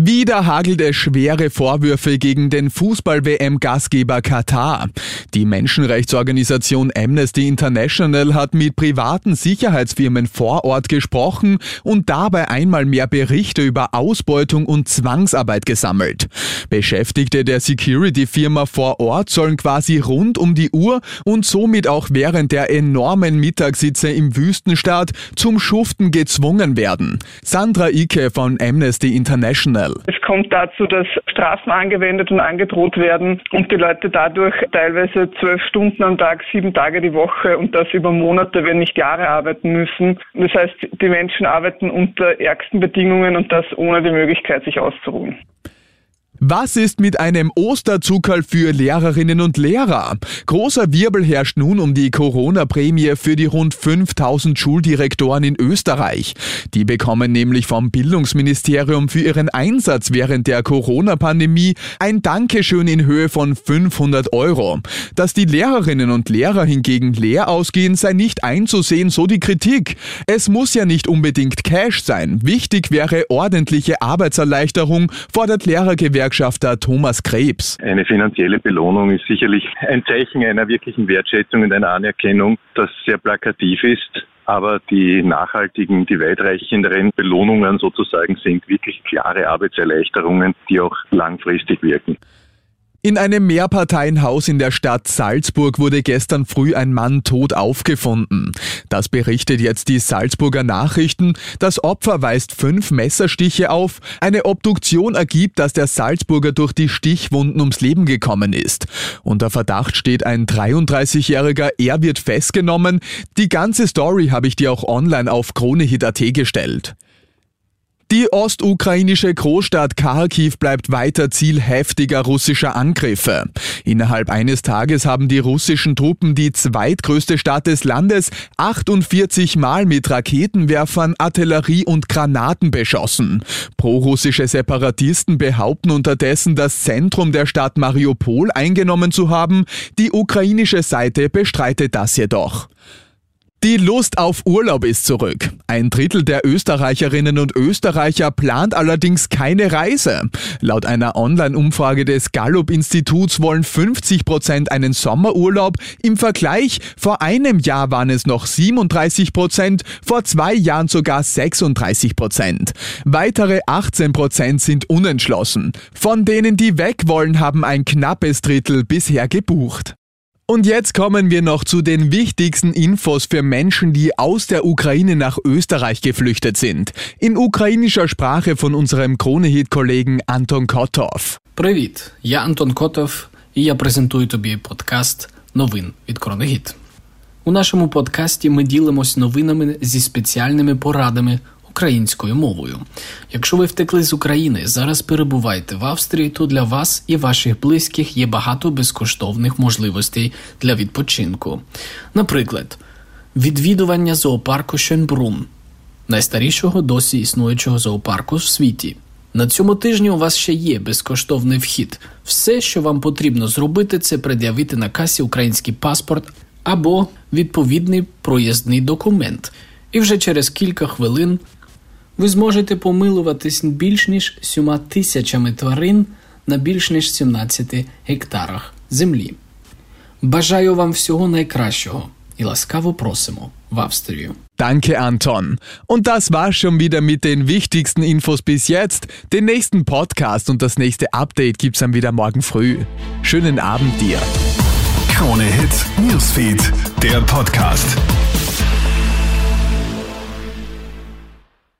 Wieder hagelt es schwere Vorwürfe gegen den Fußball-WM-Gastgeber Katar. Die Menschenrechtsorganisation Amnesty International hat mit privaten Sicherheitsfirmen vor Ort gesprochen und dabei einmal mehr Berichte über Ausbeutung und Zwangsarbeit gesammelt. Beschäftigte der Security-Firma vor Ort sollen quasi rund um die Uhr und somit auch während der enormen Mittagssitze im Wüstenstaat zum Schuften gezwungen werden. Sandra Icke von Amnesty International kriminell. Es kommt dazu, dass Strafen angewendet und angedroht werden und die Leute dadurch teilweise zwölf Stunden am Tag, sieben Tage die Woche und das über Monate, wenn nicht Jahre arbeiten müssen. Das heißt, die Menschen arbeiten unter ärgsten Bedingungen und das ohne die Möglichkeit, sich auszuruhen. Was ist mit einem Osterzuckerl für Lehrerinnen und Lehrer? Großer Wirbel herrscht nun um die Corona-Prämie für die rund 5000 Schuldirektoren in Österreich. Die bekommen nämlich vom Bildungsministerium für ihren Einsatz während der Corona-Pandemie ein Dankeschön in Höhe von 500 Euro. Dass die Lehrerinnen und Lehrer hingegen leer ausgehen, sei nicht einzusehen, so die Kritik. Es muss ja nicht unbedingt Cash sein. Wichtig wäre ordentliche Arbeitserleichterung, fordert Lehrergewerkschaft Gewerkschafter Thomas Krebs. Eine finanzielle Belohnung ist sicherlich ein Zeichen einer wirklichen Wertschätzung und einer Anerkennung, das sehr plakativ ist. Aber die nachhaltigen, die weitreichenderen Belohnungen sozusagen sind wirklich klare Arbeitserleichterungen, die auch langfristig wirken. In einem Mehrparteienhaus in der Stadt Salzburg wurde gestern früh ein Mann tot aufgefunden. Das berichtet jetzt die Salzburger Nachrichten. Das Opfer weist fünf Messerstiche auf. Eine Obduktion ergibt, dass der Salzburger durch die Stichwunden ums Leben gekommen ist. Unter Verdacht steht ein 33-Jähriger. Er wird festgenommen. Die ganze Story habe ich dir auch online auf KroneHit.at gestellt. Die ostukrainische Großstadt Kharkiv bleibt weiter Ziel heftiger russischer Angriffe. Innerhalb eines Tages haben die russischen Truppen die zweitgrößte Stadt des Landes 48 Mal mit Raketenwerfern, Artillerie und Granaten beschossen. Prorussische Separatisten behaupten unterdessen, das Zentrum der Stadt Mariupol eingenommen zu haben. Die ukrainische Seite bestreitet das jedoch. Die Lust auf Urlaub ist zurück. Ein Drittel der Österreicherinnen und Österreicher plant allerdings keine Reise. Laut einer Online-Umfrage des Gallup-Instituts wollen 50 Prozent einen Sommerurlaub. Im Vergleich vor einem Jahr waren es noch 37 Prozent, vor zwei Jahren sogar 36 Prozent. Weitere 18 Prozent sind unentschlossen. Von denen, die weg wollen, haben ein knappes Drittel bisher gebucht. Und jetzt kommen wir noch zu den wichtigsten Infos für Menschen, die aus der Ukraine nach Österreich geflüchtet sind. In ukrainischer Sprache von unserem Kronehit-Kollegen Anton Kotov. Привіт, я Антон Котов, і я презентую тобі подкаст новин від Кронегіт. У нашому подкасті ми ділимось новинами зі спеціальними порадами українською мовою. Якщо ви втекли з України, зараз перебуваєте в Австрії, то для вас і ваших близьких є багато безкоштовних можливостей для відпочинку. Наприклад, відвідування зоопарку Шенбрун, найстарішого досі існуючого зоопарку в світі. На цьому тижні у вас ще є безкоштовний вхід. Все, що вам потрібно зробити, це пред'явити на касі український паспорт або відповідний проїзний документ. І вже через кілька хвилин ви зможете помилуватись більш ніж сьома тисячами тварин на більш ніж 17 гектарах землі. Бажаю вам всього найкращого і ласкаво просимо в Австрію. Danke, Anton. Und das war schon wieder mit den wichtigsten Infos bis jetzt. Den nächsten Podcast und das nächste Update gibt's dann wieder morgen früh. Schönen Abend dir. Krone Hits, Newsfeed, der Podcast.